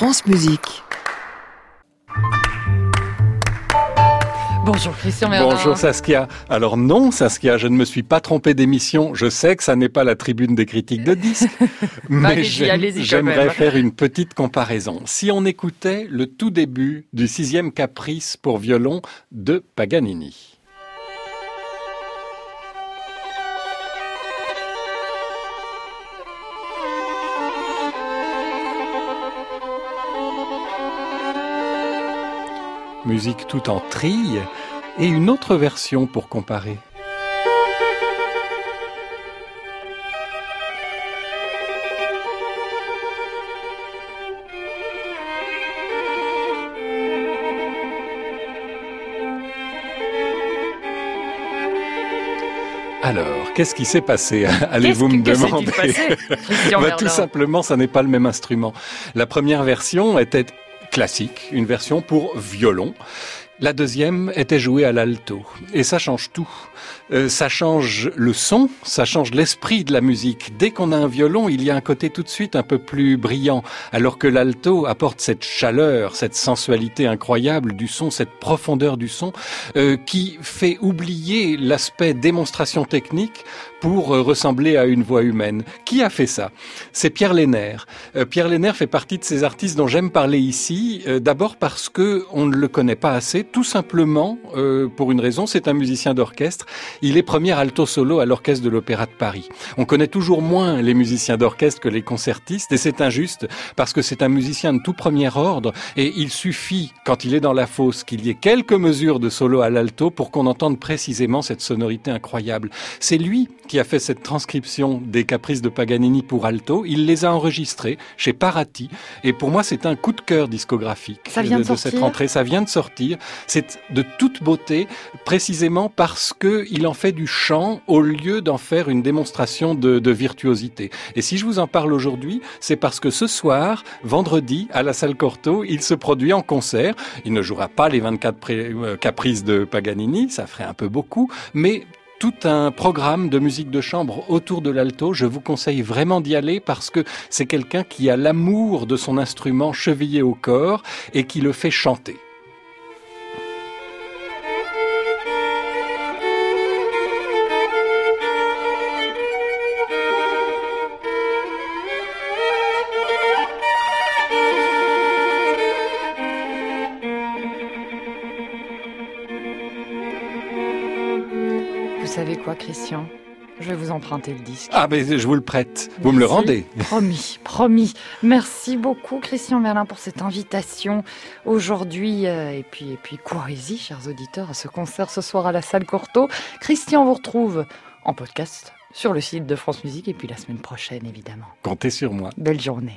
France Musique. Bonjour Christian Merlin. Bonjour Saskia. Alors non Saskia, je ne me suis pas trompé d'émission. Je sais que ça n'est pas la tribune des critiques de disques, mais j'aimerais faire une petite comparaison. Si on écoutait le tout début du sixième caprice pour violon de Paganini. Musique tout en trille, et une autre version pour comparer. Alors, qu'est-ce qui s'est passé Allez-vous me demander? bah, Tout simplement, ça n'est pas le même instrument. La première version était classique, une version pour violon. La deuxième était jouée à l'alto. Et ça change tout. Euh, ça change le son, ça change l'esprit de la musique. Dès qu'on a un violon, il y a un côté tout de suite un peu plus brillant, alors que l'alto apporte cette chaleur, cette sensualité incroyable du son, cette profondeur du son, euh, qui fait oublier l'aspect démonstration technique pour euh, ressembler à une voix humaine. Qui a fait ça? C'est Pierre Lénaire. Pierre Lénaire fait partie de ces artistes dont j'aime parler ici, d'abord parce que on ne le connaît pas assez tout simplement euh, pour une raison, c'est un musicien d'orchestre. Il est premier alto solo à l'orchestre de l'Opéra de Paris. On connaît toujours moins les musiciens d'orchestre que les concertistes et c'est injuste parce que c'est un musicien de tout premier ordre et il suffit, quand il est dans la fosse, qu'il y ait quelques mesures de solo à l'alto pour qu'on entende précisément cette sonorité incroyable. C'est lui qui a fait cette transcription des caprices de Paganini pour alto. Il les a enregistrés chez Parati et pour moi c'est un coup de cœur discographique Ça vient de, de cette rentrée. Ça vient de sortir. C'est de toute beauté, précisément parce que il en fait du chant au lieu d'en faire une démonstration de, virtuosité. Et si je vous en parle aujourd'hui, c'est parce que ce soir, vendredi, à la salle Corto, il se produit en concert. Il ne jouera pas les 24 euh, caprices de Paganini, ça ferait un peu beaucoup, mais tout un programme de musique de chambre autour de l'alto. Je vous conseille vraiment d'y aller parce que c'est quelqu'un qui a l'amour de son instrument chevillé au corps et qui le fait chanter. Savez quoi, Christian? Je vais vous emprunter le disque. Ah, mais je vous le prête. Vous me le rendez. Promis, promis. Merci beaucoup, Christian Merlin, pour cette invitation aujourd'hui. Euh, et puis, et puis, courez-y, chers auditeurs, à ce concert ce soir à la salle Corto. Christian vous retrouve en podcast sur le site de France Musique et puis la semaine prochaine, évidemment. Comptez sur moi. Belle journée.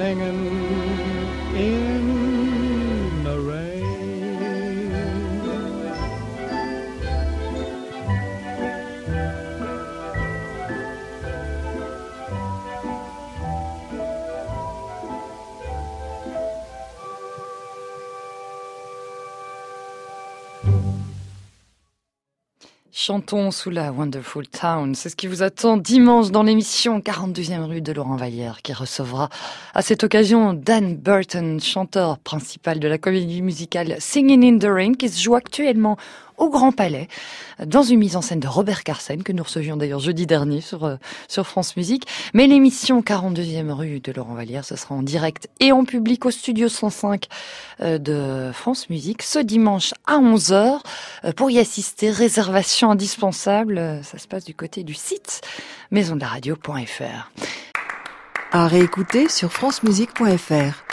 singing in the rain. Chantons sous la Wonderful Town. C'est ce qui vous attend dimanche dans l'émission 42e rue de Laurent Vallière qui recevra à cette occasion Dan Burton, chanteur principal de la comédie musicale Singing in the Rain qui se joue actuellement au Grand Palais, dans une mise en scène de Robert Carsen, que nous recevions d'ailleurs jeudi dernier sur, euh, France Musique. Mais l'émission 42e rue de Laurent Vallière, ce sera en direct et en public au studio 105 euh, de France Musique ce dimanche à 11h. Euh, pour y assister, réservation indispensable, ça se passe du côté du site maisondelaradio.fr. À réécouter sur francemusique.fr.